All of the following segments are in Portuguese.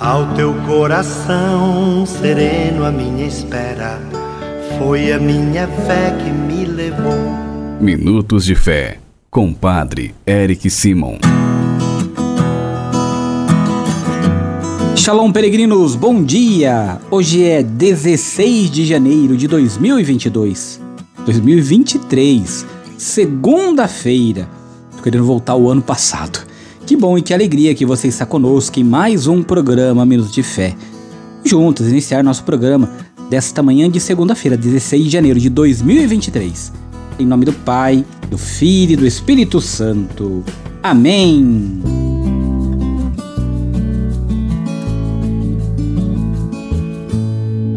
Ao teu coração sereno, a minha espera foi a minha fé que me levou. Minutos de Fé, com Padre Eric Simon. Shalom, peregrinos, bom dia! Hoje é 16 de janeiro de 2022, 2023, segunda-feira. Tô querendo voltar ao ano passado. Que bom e que alegria que você está conosco em mais um programa Minutos de Fé. Juntos iniciar nosso programa desta manhã de segunda-feira, 16 de janeiro de 2023. Em nome do Pai, do Filho e do Espírito Santo. Amém.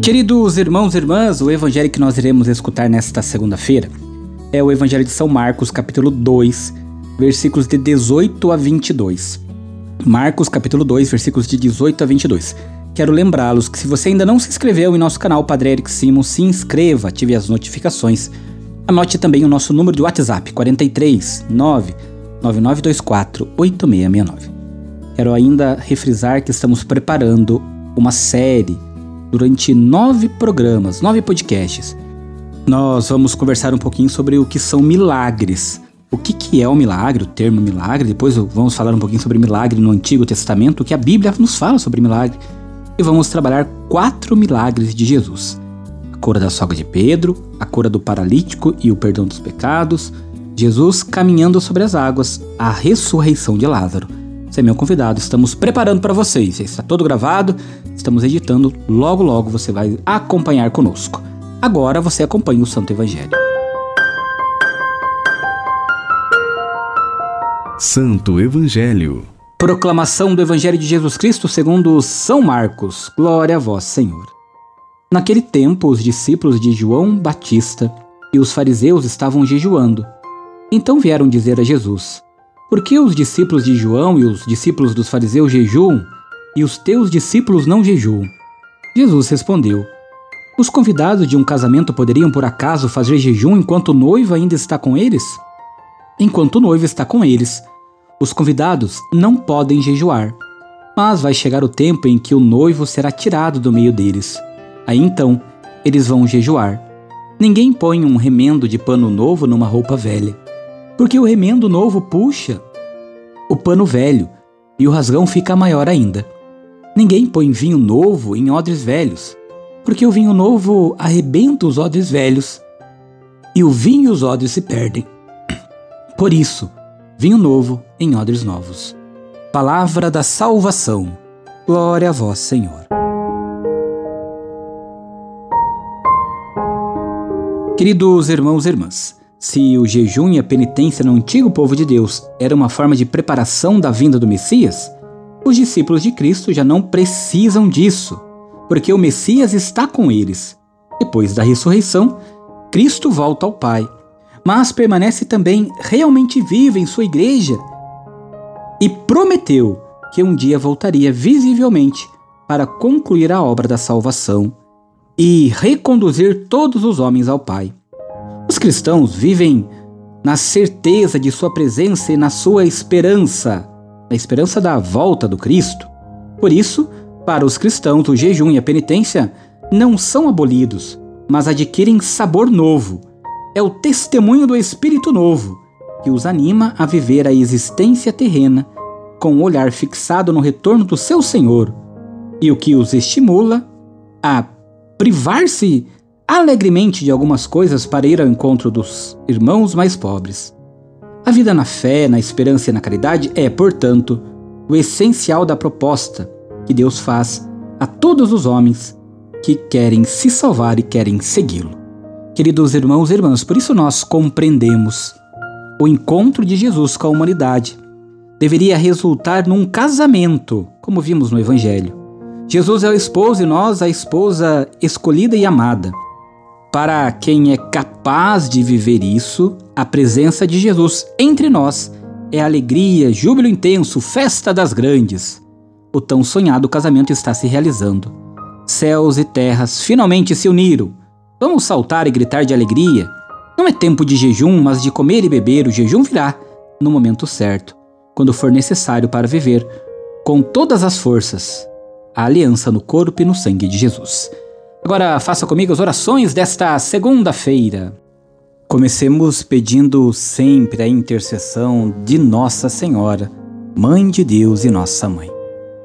Queridos irmãos e irmãs, o evangelho que nós iremos escutar nesta segunda-feira é o Evangelho de São Marcos, capítulo 2, versículos de 18 a 22. Marcos capítulo 2, versículos de 18 a 22. Quero lembrá-los que se você ainda não se inscreveu em nosso canal Padre Eric Simon, se inscreva, ative as notificações. Anote também o nosso número de WhatsApp, 43 9 9924 8669. Quero ainda refrisar que estamos preparando uma série durante nove programas, nove podcasts. Nós vamos conversar um pouquinho sobre o que são milagres o que, que é o milagre, o termo milagre. Depois vamos falar um pouquinho sobre milagre no Antigo Testamento, que a Bíblia nos fala sobre milagre. E vamos trabalhar quatro milagres de Jesus: a cura da sogra de Pedro, a cura do paralítico e o perdão dos pecados, Jesus caminhando sobre as águas, a ressurreição de Lázaro. Você é meu convidado, estamos preparando para vocês. Está todo gravado, estamos editando, logo logo você vai acompanhar conosco. Agora você acompanha o Santo Evangelho. Santo Evangelho. Proclamação do Evangelho de Jesus Cristo segundo São Marcos. Glória a vós, Senhor. Naquele tempo, os discípulos de João Batista e os fariseus estavam jejuando. Então vieram dizer a Jesus: Por que os discípulos de João e os discípulos dos fariseus jejuam e os teus discípulos não jejuam? Jesus respondeu: Os convidados de um casamento poderiam por acaso fazer jejum enquanto o noivo ainda está com eles? Enquanto o noivo está com eles, os convidados não podem jejuar. Mas vai chegar o tempo em que o noivo será tirado do meio deles. Aí então, eles vão jejuar. Ninguém põe um remendo de pano novo numa roupa velha, porque o remendo novo puxa o pano velho e o rasgão fica maior ainda. Ninguém põe vinho novo em odres velhos, porque o vinho novo arrebenta os odres velhos e o vinho e os odres se perdem. Por isso, vinho novo em odres novos. Palavra da salvação. Glória a vós, Senhor. Queridos irmãos e irmãs, se o jejum e a penitência no antigo povo de Deus era uma forma de preparação da vinda do Messias, os discípulos de Cristo já não precisam disso, porque o Messias está com eles. Depois da ressurreição, Cristo volta ao Pai mas permanece também realmente viva em sua igreja e prometeu que um dia voltaria visivelmente para concluir a obra da salvação e reconduzir todos os homens ao Pai. Os cristãos vivem na certeza de sua presença e na sua esperança, na esperança da volta do Cristo. Por isso, para os cristãos, o jejum e a penitência não são abolidos, mas adquirem sabor novo é o testemunho do Espírito Novo, que os anima a viver a existência terrena com o olhar fixado no retorno do seu Senhor, e o que os estimula a privar-se alegremente de algumas coisas para ir ao encontro dos irmãos mais pobres. A vida na fé, na esperança e na caridade é, portanto, o essencial da proposta que Deus faz a todos os homens que querem se salvar e querem segui-lo. Queridos irmãos e irmãs, por isso nós compreendemos o encontro de Jesus com a humanidade. Deveria resultar num casamento, como vimos no Evangelho. Jesus é o esposo e nós a esposa escolhida e amada. Para quem é capaz de viver isso, a presença de Jesus entre nós é alegria, júbilo intenso, festa das grandes. O tão sonhado casamento está se realizando. Céus e terras finalmente se uniram Vamos saltar e gritar de alegria. Não é tempo de jejum, mas de comer e beber. O jejum virá no momento certo, quando for necessário para viver com todas as forças a aliança no corpo e no sangue de Jesus. Agora faça comigo as orações desta segunda-feira. Comecemos pedindo sempre a intercessão de Nossa Senhora, Mãe de Deus e Nossa Mãe.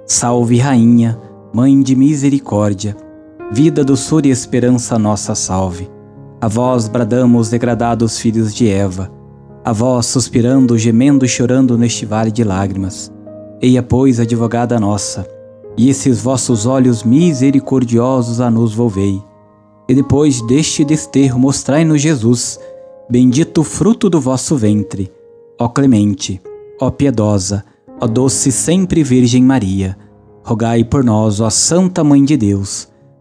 Salve, Rainha, Mãe de Misericórdia, vida, doçura e esperança, nossa salve. A vós bradamos, degradados filhos de Eva, a vós suspirando, gemendo e chorando neste vale de lágrimas. Eia, pois, advogada nossa, e esses vossos olhos misericordiosos a nos volvei. E depois deste desterro mostrai-nos Jesus, bendito fruto do vosso ventre. Ó clemente, ó piedosa, ó doce sempre Virgem Maria, rogai por nós, ó Santa Mãe de Deus,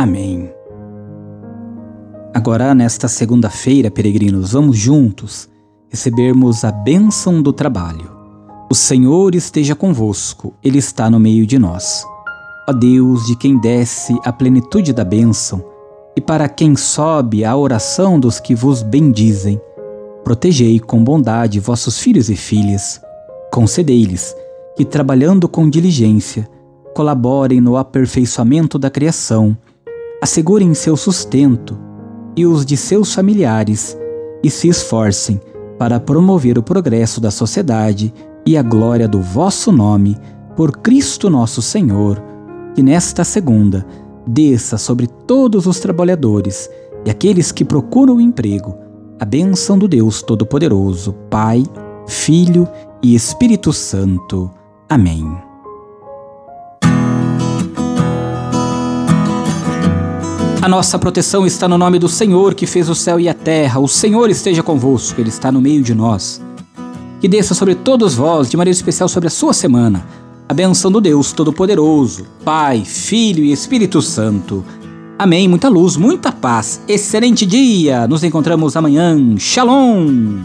Amém. Agora, nesta segunda-feira, peregrinos, vamos juntos recebermos a bênção do trabalho. O Senhor esteja convosco, Ele está no meio de nós. Ó Deus, de quem desce a plenitude da bênção, e para quem sobe a oração dos que vos bendizem, protegei com bondade vossos filhos e filhas, concedei-lhes que, trabalhando com diligência, colaborem no aperfeiçoamento da criação, assegurem seu sustento e os de seus familiares e se esforcem para promover o progresso da sociedade e a glória do vosso nome, por Cristo nosso Senhor, que nesta segunda desça sobre todos os trabalhadores e aqueles que procuram emprego a bênção do Deus Todo-Poderoso, Pai, Filho e Espírito Santo. Amém. A nossa proteção está no nome do Senhor que fez o céu e a terra. O Senhor esteja convosco, Ele está no meio de nós. Que desça sobre todos vós, de maneira especial sobre a sua semana, a benção do Deus Todo-Poderoso, Pai, Filho e Espírito Santo. Amém. Muita luz, muita paz. Excelente dia. Nos encontramos amanhã. Shalom.